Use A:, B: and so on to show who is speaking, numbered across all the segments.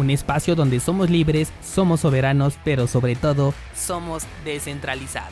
A: un espacio donde somos libres, somos soberanos, pero sobre todo somos descentralizados.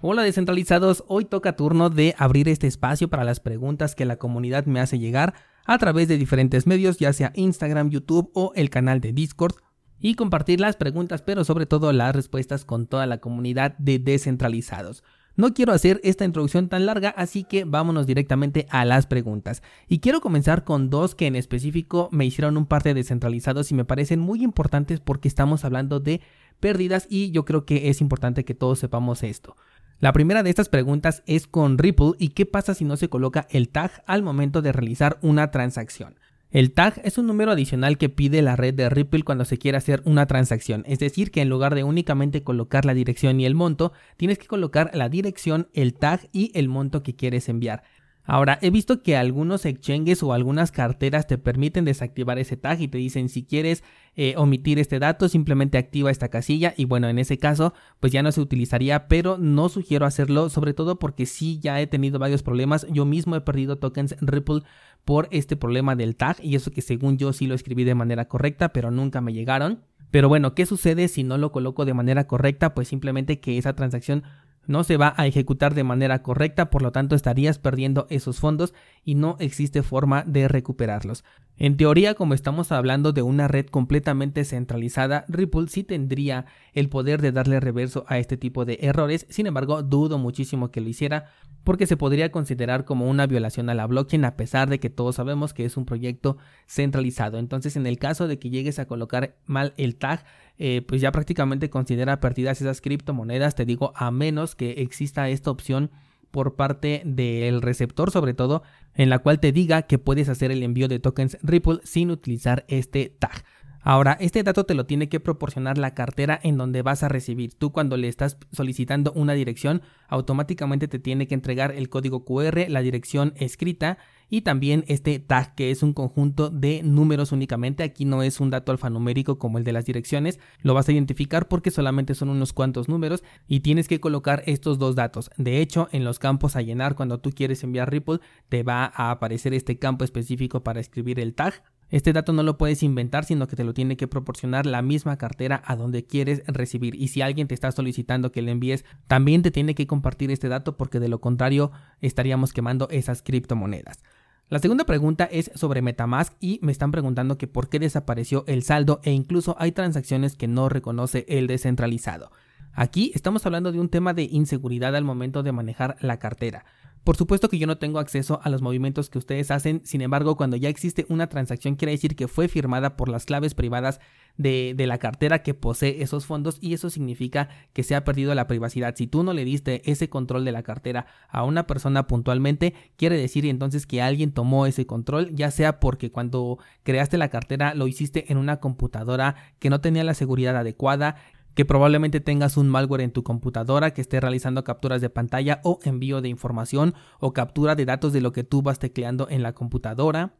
A: Hola descentralizados, hoy toca turno de abrir este espacio para las preguntas que la comunidad me hace llegar a través de diferentes medios, ya sea Instagram, YouTube o el canal de Discord, y compartir las preguntas, pero sobre todo las respuestas con toda la comunidad de descentralizados. No quiero hacer esta introducción tan larga, así que vámonos directamente a las preguntas. Y quiero comenzar con dos que en específico me hicieron un par de descentralizados y me parecen muy importantes porque estamos hablando de pérdidas y yo creo que es importante que todos sepamos esto. La primera de estas preguntas es con Ripple y qué pasa si no se coloca el tag al momento de realizar una transacción. El tag es un número adicional que pide la red de Ripple cuando se quiere hacer una transacción, es decir, que en lugar de únicamente colocar la dirección y el monto, tienes que colocar la dirección, el tag y el monto que quieres enviar. Ahora, he visto que algunos exchanges o algunas carteras te permiten desactivar ese tag y te dicen si quieres eh, omitir este dato, simplemente activa esta casilla y bueno, en ese caso, pues ya no se utilizaría, pero no sugiero hacerlo, sobre todo porque sí ya he tenido varios problemas. Yo mismo he perdido tokens Ripple por este problema del tag y eso que según yo sí lo escribí de manera correcta, pero nunca me llegaron. Pero bueno, ¿qué sucede si no lo coloco de manera correcta? Pues simplemente que esa transacción no se va a ejecutar de manera correcta, por lo tanto estarías perdiendo esos fondos y no existe forma de recuperarlos. En teoría, como estamos hablando de una red completamente centralizada, Ripple sí tendría el poder de darle reverso a este tipo de errores, sin embargo, dudo muchísimo que lo hiciera porque se podría considerar como una violación a la blockchain a pesar de que todos sabemos que es un proyecto centralizado. Entonces, en el caso de que llegues a colocar mal el tag, eh, pues ya prácticamente considera perdidas esas criptomonedas, te digo, a menos que exista esta opción por parte del receptor sobre todo en la cual te diga que puedes hacer el envío de tokens Ripple sin utilizar este tag. Ahora, este dato te lo tiene que proporcionar la cartera en donde vas a recibir. Tú cuando le estás solicitando una dirección, automáticamente te tiene que entregar el código QR, la dirección escrita y también este tag que es un conjunto de números únicamente. Aquí no es un dato alfanumérico como el de las direcciones. Lo vas a identificar porque solamente son unos cuantos números y tienes que colocar estos dos datos. De hecho, en los campos a llenar cuando tú quieres enviar Ripple, te va a aparecer este campo específico para escribir el tag este dato no lo puedes inventar, sino que te lo tiene que proporcionar la misma cartera a donde quieres recibir. Y si alguien te está solicitando que le envíes, también te tiene que compartir este dato porque de lo contrario estaríamos quemando esas criptomonedas. La segunda pregunta es sobre Metamask y me están preguntando que por qué desapareció el saldo e incluso hay transacciones que no reconoce el descentralizado. Aquí estamos hablando de un tema de inseguridad al momento de manejar la cartera. Por supuesto que yo no tengo acceso a los movimientos que ustedes hacen, sin embargo, cuando ya existe una transacción quiere decir que fue firmada por las claves privadas de, la cartera que posee esos fondos y eso significa que se ha perdido la privacidad. Si tú no le diste ese control de la cartera a una persona puntualmente, quiere decir entonces que alguien tomó ese control, ya sea porque cuando creaste la cartera lo hiciste en una computadora que no tenía la seguridad adecuada, que probablemente tengas un malware en tu computadora que esté realizando capturas de pantalla o envío de información o captura de datos de lo que tú vas tecleando en la computadora.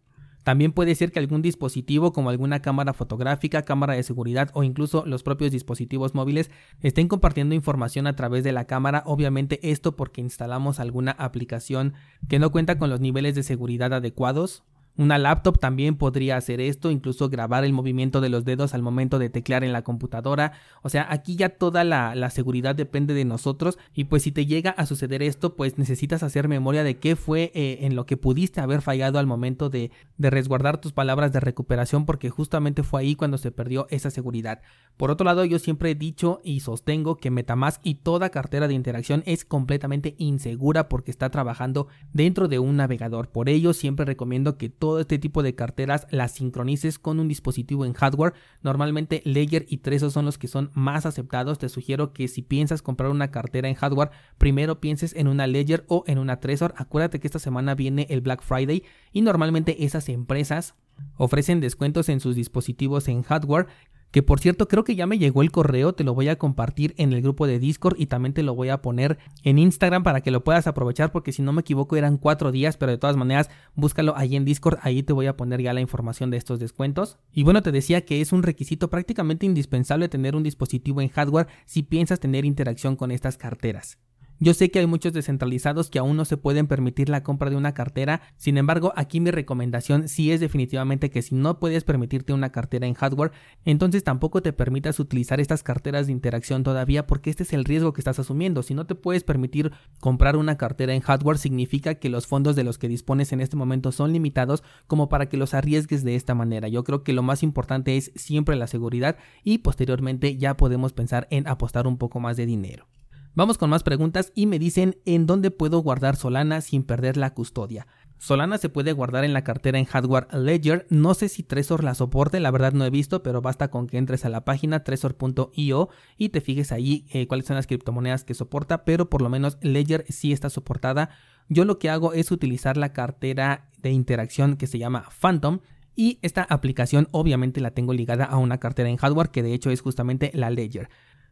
A: También puede ser que algún dispositivo como alguna cámara fotográfica, cámara de seguridad o incluso los propios dispositivos móviles estén compartiendo información a través de la cámara. Obviamente esto porque instalamos alguna aplicación que no cuenta con los niveles de seguridad adecuados. Una laptop también podría hacer esto, incluso grabar el movimiento de los dedos al momento de teclear en la computadora. O sea, aquí ya toda la, seguridad depende de nosotros y pues si te llega a suceder esto, pues necesitas hacer memoria de qué fue eh, en lo que pudiste haber fallado al momento de, de resguardar tus palabras de recuperación porque justamente fue ahí cuando se perdió esa seguridad. Por otro lado, yo siempre he dicho y sostengo que Metamask y toda cartera de interacción es completamente insegura porque está trabajando dentro de un navegador. Por ello, siempre recomiendo que este tipo de carteras las sincronices con un dispositivo en hardware. Normalmente Ledger y Trezor son los que son más aceptados. Te sugiero que si piensas comprar una cartera en hardware, primero pienses en una Ledger o en una Trezor. Acuérdate que esta semana viene el Black Friday y normalmente esas empresas ofrecen descuentos en sus dispositivos en hardware que por cierto creo que ya me llegó el correo, te lo voy a compartir en el grupo de Discord y también te lo voy a poner en Instagram para que lo puedas aprovechar porque si no me equivoco eran cuatro días, pero de todas maneras búscalo ahí en Discord, ahí te voy a poner ya la información de estos descuentos. Y bueno, te decía que es un requisito prácticamente indispensable tener un dispositivo en hardware si piensas tener interacción con estas carteras. Yo sé que hay muchos descentralizados que aún no se pueden permitir la compra de una cartera, sin embargo aquí mi recomendación sí es definitivamente que si no puedes permitirte una cartera en hardware, entonces tampoco te permitas utilizar estas carteras de interacción todavía porque este es el riesgo que estás asumiendo. Si no te puedes permitir comprar una cartera en hardware significa que los fondos de los que dispones en este momento son limitados como para que los arriesgues de esta manera. Yo creo que lo más importante es siempre la seguridad y posteriormente ya podemos pensar en apostar un poco más de dinero. Vamos con más preguntas y me dicen en dónde puedo guardar Solana sin perder la custodia. Solana se puede guardar en la cartera en hardware Ledger. No sé si Trezor la soporte, la verdad no he visto, pero basta con que entres a la página trezor.io y te fijes ahí eh, cuáles son las criptomonedas que soporta, pero por lo menos Ledger sí está soportada. Yo lo que hago es utilizar la cartera de interacción que se llama Phantom. Y esta aplicación obviamente la tengo ligada a una cartera en hardware que de hecho es justamente la Ledger.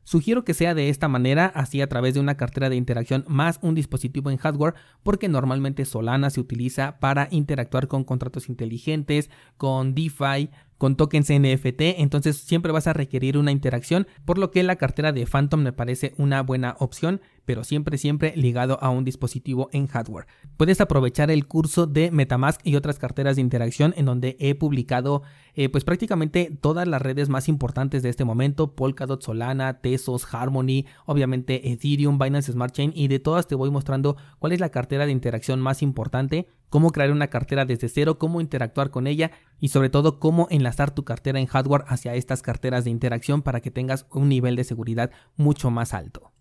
A: Sugiero que sea de esta manera, así a través de una cartera de interacción más un dispositivo en hardware, porque normalmente Solana se utiliza para interactuar con contratos inteligentes, con DeFi, con tokens NFT, entonces siempre vas a requerir una interacción, por lo que la cartera de Phantom me parece una buena opción, pero siempre siempre ligado a un dispositivo en hardware. Puedes aprovechar el curso de MetaMask y otras carteras de interacción en donde he publicado eh, pues prácticamente todas las redes más importantes de este momento, Polkadot, Solana, Tesos, Harmony, obviamente Ethereum, Binance Smart Chain y de todas te voy mostrando cuál es la cartera de interacción más importante cómo crear una cartera desde cero, cómo interactuar con ella y sobre todo cómo enlazar tu cartera en hardware hacia estas carteras de interacción para que tengas un nivel de seguridad mucho más alto.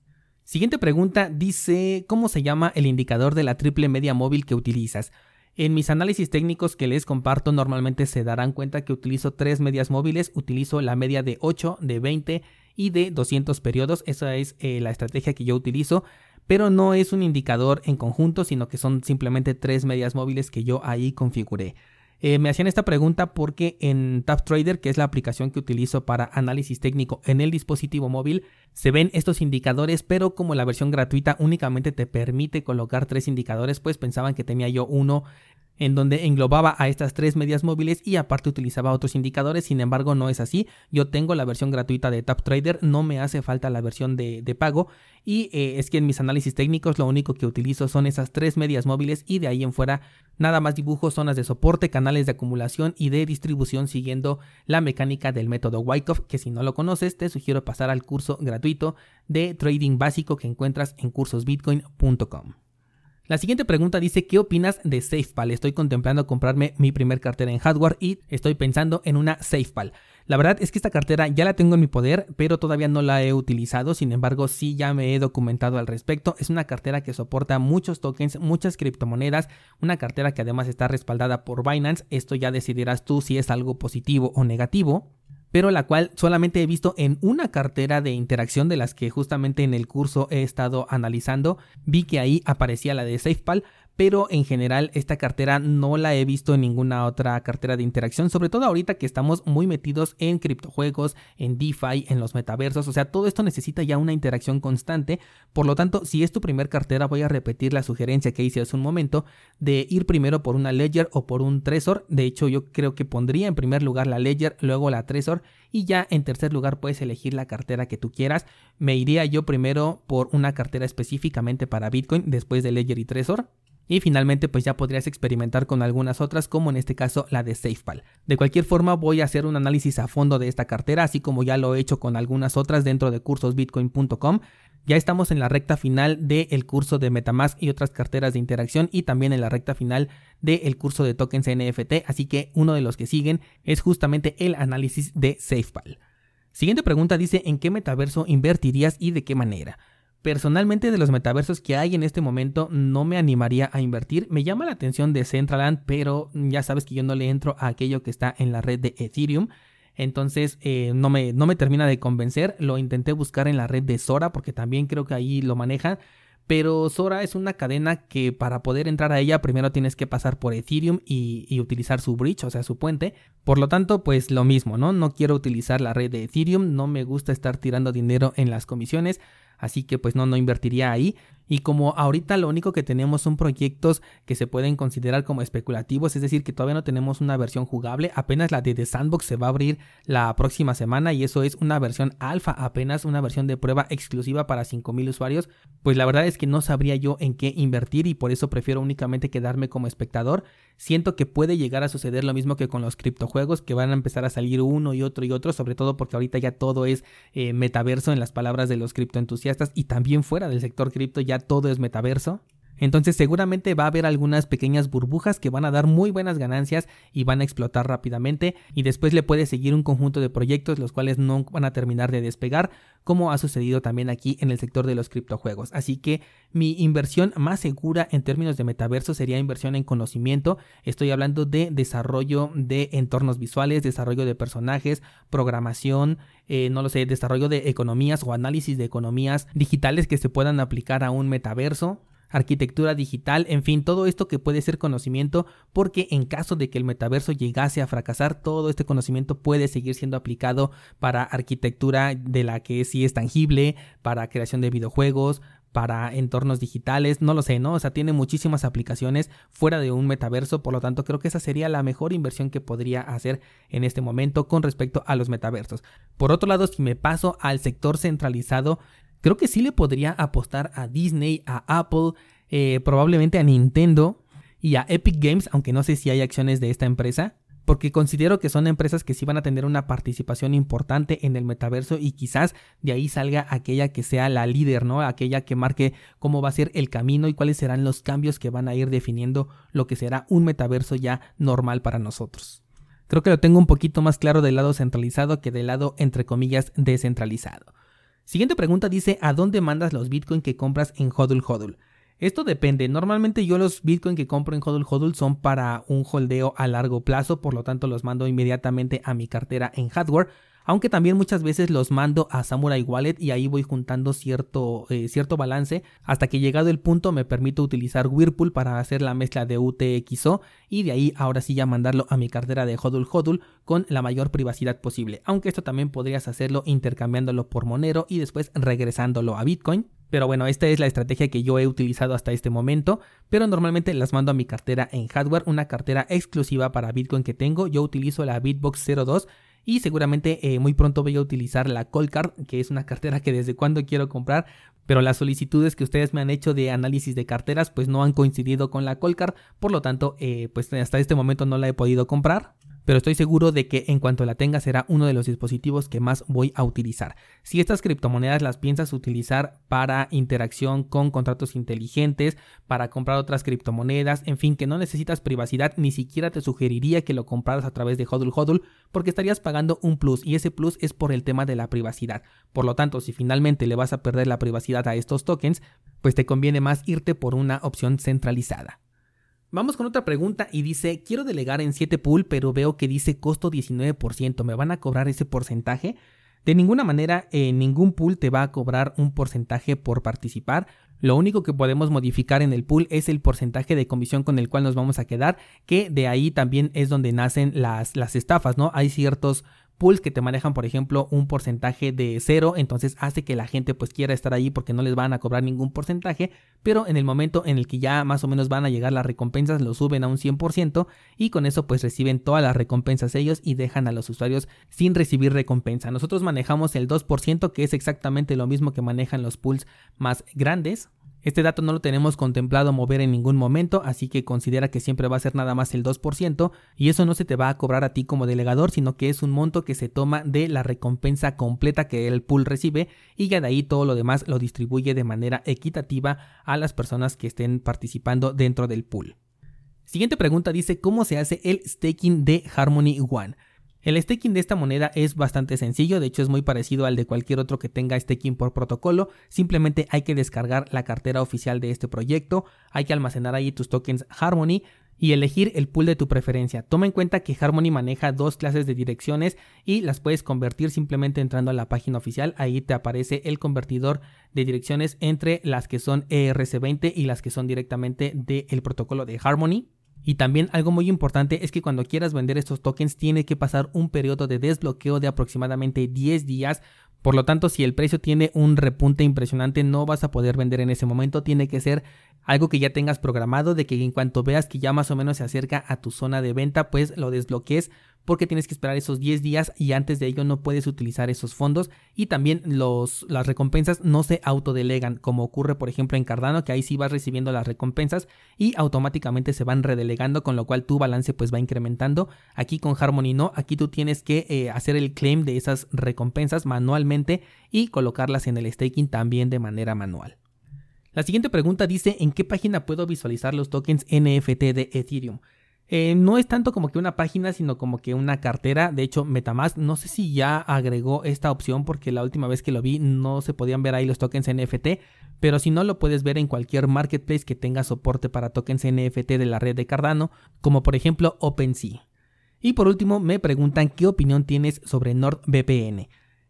A: Siguiente pregunta dice, ¿cómo se llama el indicador de la triple media móvil que utilizas? En mis análisis técnicos que les comparto normalmente se darán cuenta que utilizo tres medias móviles, utilizo la media de 8, de 20 y de 200 periodos, esa es eh, la estrategia que yo utilizo pero no es un indicador en conjunto, sino que son simplemente tres medias móviles que yo ahí configuré. Eh, me hacían esta pregunta porque en TapTrader, que es la aplicación que utilizo para análisis técnico en el dispositivo móvil, se ven estos indicadores, pero como la versión gratuita únicamente te permite colocar tres indicadores, pues pensaban que tenía yo uno en donde englobaba a estas tres medias móviles y aparte utilizaba otros indicadores, sin embargo no es así, yo tengo la versión gratuita de TapTrader, no me hace falta la versión de, pago. Y eh, es que en mis análisis técnicos lo único que utilizo son esas tres medias móviles y de ahí en fuera nada más dibujo zonas de soporte, canales de acumulación y de distribución siguiendo la mecánica del método Wyckoff, que si no lo conoces te sugiero pasar al curso gratuito de trading básico que encuentras en cursosbitcoin.com. La siguiente pregunta dice, ¿qué opinas de SafePal? Estoy contemplando comprarme mi primer cartera en hardware y estoy pensando en una SafePal. La verdad es que esta cartera ya la tengo en mi poder, pero todavía no la he utilizado, sin embargo sí ya me he documentado al respecto. Es una cartera que soporta muchos tokens, muchas criptomonedas, una cartera que además está respaldada por Binance. Esto ya decidirás tú si es algo positivo o negativo pero la cual solamente he visto en una cartera de interacción de las que justamente en el curso he estado analizando. Vi que ahí aparecía la de SafePal, pero en general esta cartera no la he visto en ninguna otra cartera de interacción, sobre todo ahorita que estamos muy metidos en criptojuegos, en DeFi, en los metaversos, o sea, todo esto necesita ya una interacción constante, por lo tanto, si es tu primer cartera, voy a repetir la sugerencia que hice hace un momento de ir primero por una Ledger o por un Trezor, de hecho yo creo que pondría en primer lugar la Ledger, luego la Trezor y ya en tercer lugar puedes elegir la cartera que tú quieras, me iría yo primero por una cartera específicamente para Bitcoin después de Ledger y Trezor y finalmente pues ya podrías experimentar con algunas otras como en este caso la de SafePal. De cualquier forma voy a hacer un análisis a fondo de esta cartera así como ya lo he hecho con algunas otras dentro de cursosbitcoin.com. Ya estamos en la recta final del curso de Metamask y otras carteras de interacción y también en la recta final del curso de tokens NFT, así que uno de los que siguen es justamente el análisis de SafePal. Siguiente pregunta dice, ¿en qué metaverso invertirías y de qué manera? Personalmente de los metaversos que hay en este momento no me animaría a invertir. Me llama la atención de Centraland, pero ya sabes que yo no le entro a aquello que está en la red de Ethereum. Entonces eh, no, me, no me termina de convencer. Lo intenté buscar en la red de Sora porque también creo que ahí lo manejan pero Sora es una cadena que para poder entrar a ella primero tienes que pasar por Ethereum y, y, utilizar su bridge, o sea, su puente. Por lo tanto, pues lo mismo, ¿no? No quiero utilizar la red de Ethereum, no me gusta estar tirando dinero en las comisiones, así que pues no, no invertiría ahí. Y como ahorita lo único que tenemos son proyectos que se pueden considerar como especulativos, es decir, que todavía no tenemos una versión jugable, apenas la de The Sandbox se va a abrir la próxima semana y eso es una versión alfa, apenas una versión de prueba exclusiva para 5000 usuarios, pues la verdad es que no sabría yo en qué invertir y por eso prefiero únicamente quedarme como espectador. Siento que puede llegar a suceder lo mismo que con los criptojuegos, que van a empezar a salir uno y otro y otro, sobre todo porque ahorita ya todo es eh, metaverso en las palabras de los criptoentusiastas y también fuera del sector cripto todo es metaverso. Entonces seguramente va a haber algunas pequeñas burbujas que van a dar muy buenas ganancias y van a explotar rápidamente y después le puede seguir un conjunto de proyectos los cuales no van a terminar de despegar como ha sucedido también aquí en el sector de los criptojuegos. Así que mi inversión más segura en términos de metaverso sería inversión en conocimiento. Estoy hablando de desarrollo de entornos visuales, desarrollo de personajes, programación, eh, no lo sé, desarrollo de economías o análisis de economías digitales que se puedan aplicar a un metaverso arquitectura digital, en fin, todo esto que puede ser conocimiento, porque en caso de que el metaverso llegase a fracasar, todo este conocimiento puede seguir siendo aplicado para arquitectura de la que sí es tangible, para creación de videojuegos, para entornos digitales, no lo sé, ¿no? O sea, tiene muchísimas aplicaciones fuera de un metaverso, por lo tanto creo que esa sería la mejor inversión que podría hacer en este momento con respecto a los metaversos. Por otro lado, si me paso al sector centralizado, Creo que sí le podría apostar a Disney, a Apple, eh, probablemente a Nintendo y a Epic Games, aunque no sé si hay acciones de esta empresa, porque considero que son empresas que sí van a tener una participación importante en el metaverso y quizás de ahí salga aquella que sea la líder, ¿no? Aquella que marque cómo va a ser el camino y cuáles serán los cambios que van a ir definiendo lo que será un metaverso ya normal para nosotros. Creo que lo tengo un poquito más claro del lado centralizado que del lado entre comillas descentralizado. Siguiente pregunta dice, ¿a dónde mandas los Bitcoin que compras en Hodl Hodl? Esto depende, normalmente yo los Bitcoin que compro en Hodl Hodl son para un holdeo a largo plazo, por lo tanto los mando inmediatamente a mi cartera en hardware, aunque también muchas veces los mando a Samurai Wallet y ahí voy juntando cierto, eh, cierto balance hasta que llegado el punto me permito utilizar Whirlpool para hacer la mezcla de UTXO y de ahí ahora sí ya mandarlo a mi cartera de Hodul Hodul con la mayor privacidad posible, aunque esto también podrías hacerlo intercambiándolo por Monero y después regresándolo a Bitcoin. Pero bueno, esta es la estrategia que yo he utilizado hasta este momento, pero normalmente las mando a mi cartera en hardware, una cartera exclusiva para Bitcoin que tengo. Yo utilizo la Bitbox 02 y seguramente eh, muy pronto voy a utilizar la Card, que es una cartera que desde cuando quiero comprar, pero las solicitudes que ustedes me han hecho de análisis de carteras pues no han coincidido con la Card, por lo tanto eh, pues hasta este momento no la he podido comprar pero estoy seguro de que en cuanto la tenga será uno de los dispositivos que más voy a utilizar. Si estas criptomonedas las piensas utilizar para interacción con contratos inteligentes, para comprar otras criptomonedas, en fin, que no necesitas privacidad, ni siquiera te sugeriría que lo compraras a través de Hodl Hodl porque estarías pagando un plus y ese plus es por el tema de la privacidad. Por lo tanto, si finalmente le vas a perder la privacidad a estos tokens, pues te conviene más irte por una opción centralizada. Vamos con otra pregunta y dice, quiero delegar en 7 pool, pero veo que dice costo 19%, ¿me van a cobrar ese porcentaje? De ninguna manera, eh, ningún pool te va a cobrar un porcentaje por participar. Lo único que podemos modificar en el pool es el porcentaje de comisión con el cual nos vamos a quedar, que de ahí también es donde nacen las, las estafas, ¿no? Hay ciertos pools que te manejan, por ejemplo, un porcentaje de cero, entonces hace que la gente pues quiera estar ahí porque no les van a cobrar ningún porcentaje, pero en el momento en el que ya más o menos van a llegar las recompensas, lo suben a un 100% y con eso pues reciben todas las recompensas ellos y dejan a los usuarios sin recibir recompensa. Nosotros manejamos el 2% que es exactamente lo mismo que manejan los pools más grandes, este dato no lo tenemos contemplado mover en ningún momento, así que considera que siempre va a ser nada más el 2% y eso no se te va a cobrar a ti como delegador, sino que es un monto que se toma de la recompensa completa que el pool recibe y ya de ahí todo lo demás lo distribuye de manera equitativa a las personas que estén participando dentro del pool. Siguiente pregunta dice cómo se hace el staking de Harmony One. El staking de esta moneda es bastante sencillo, de hecho es muy parecido al de cualquier otro que tenga staking por protocolo, simplemente hay que descargar la cartera oficial de este proyecto, hay que almacenar ahí tus tokens Harmony y elegir el pool de tu preferencia. Toma en cuenta que Harmony maneja dos clases de direcciones y las puedes convertir simplemente entrando a la página oficial. Ahí te aparece el convertidor de direcciones entre las que son ERC20 y las que son directamente del protocolo de Harmony. Y también algo muy importante es que cuando quieras vender estos tokens tiene que pasar un periodo de desbloqueo de aproximadamente 10 días. Por lo tanto, si el precio tiene un repunte impresionante, no vas a poder vender en ese momento. Tiene que ser algo que ya tengas programado, de que en cuanto veas que ya más o menos se acerca a tu zona de venta, pues lo desbloquees porque tienes que esperar esos 10 días y antes de ello no puedes utilizar esos fondos. Y también los, las recompensas no se autodelegan como ocurre por ejemplo en Cardano que ahí sí vas recibiendo las recompensas y automáticamente se van redelegando con lo cual tu balance pues va incrementando. Aquí con Harmony no aquí tú tienes que eh, hacer el claim de esas recompensas manualmente y colocarlas en el staking también de manera manual la siguiente pregunta dice en qué página puedo visualizar los tokens NFT de Ethereum eh, no es tanto como que una página, sino como que una cartera. De hecho, Metamask, no sé si ya agregó esta opción porque la última vez que lo vi no se podían ver ahí los tokens NFT. Pero si no, lo puedes ver en cualquier marketplace que tenga soporte para tokens NFT de la red de Cardano, como por ejemplo OpenSea. Y por último, me preguntan qué opinión tienes sobre NordVPN.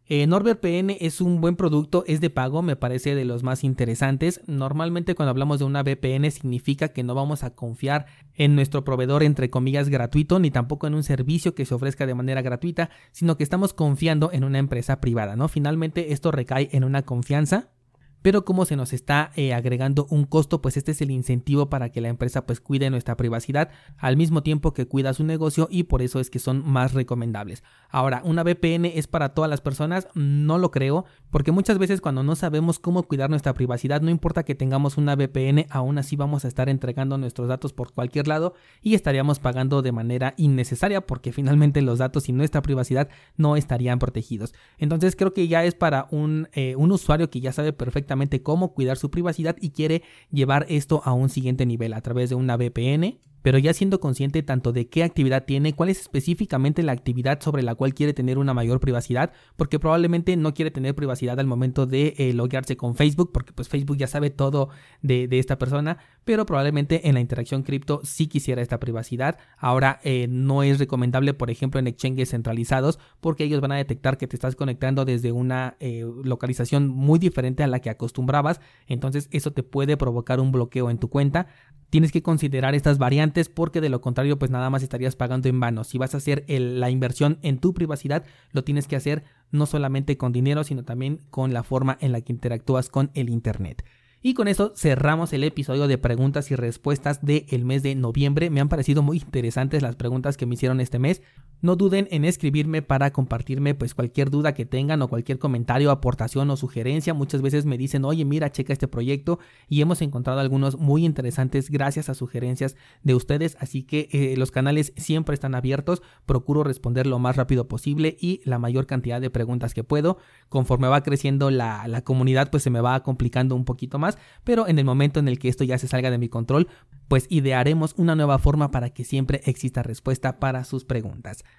A: Eh, NordVPN es un buen producto, es de pago, me parece de los más interesantes. Normalmente cuando hablamos de una VPN significa que no vamos a confiar en nuestro proveedor entre comillas gratuito, ni tampoco en un servicio que se ofrezca de manera gratuita, sino que estamos confiando en una empresa privada, ¿no? Finalmente esto recae en una confianza pero como se nos está eh, agregando un costo, pues este es el incentivo para que la empresa pues cuide nuestra privacidad al mismo tiempo que cuida su negocio y por eso es que son más recomendables. Ahora, ¿una VPN es para todas las personas? No lo creo, porque muchas veces cuando no sabemos cómo cuidar nuestra privacidad, no importa que tengamos una VPN, aún así vamos a estar entregando nuestros datos por cualquier lado y estaríamos pagando de manera innecesaria porque finalmente los datos y nuestra privacidad no estarían protegidos. Entonces creo que ya es para un, eh, un usuario que ya sabe perfectamente cómo cuidar su privacidad y quiere llevar esto a un siguiente nivel a través de una VPN pero ya siendo consciente tanto de qué actividad tiene, cuál es específicamente la actividad sobre la cual quiere tener una mayor privacidad, porque probablemente no quiere tener privacidad al momento de eh, con Facebook, porque pues Facebook ya sabe todo de, esta persona, pero probablemente en la interacción cripto sí quisiera esta privacidad. Ahora eh, no es recomendable, por ejemplo, en exchanges centralizados, porque ellos van a detectar que te estás conectando desde una eh, localización muy diferente a la que acostumbrabas, entonces eso te puede provocar un bloqueo en tu cuenta. Tienes que considerar estas variantes porque de lo contrario pues nada más estarías pagando en vano. Si vas a hacer la inversión en tu privacidad, lo tienes que hacer no solamente con dinero, sino también con la forma en la que interactúas con el Internet. Y con eso cerramos el episodio de preguntas y respuestas del mes de noviembre. Me han parecido muy interesantes las preguntas que me hicieron este mes. No duden en escribirme para compartirme pues cualquier duda que tengan o cualquier comentario, aportación o sugerencia. Muchas veces me dicen, oye mira, checa este proyecto y hemos encontrado algunos muy interesantes gracias a sugerencias de ustedes. Así que eh, los canales siempre están abiertos. Procuro responder lo más rápido posible y la mayor cantidad de preguntas que puedo. Conforme va creciendo la, la comunidad pues se me va complicando un poquito Pero en el momento en el que esto ya se salga de mi control pues idearemos una nueva forma para que siempre exista respuesta para sus preguntas.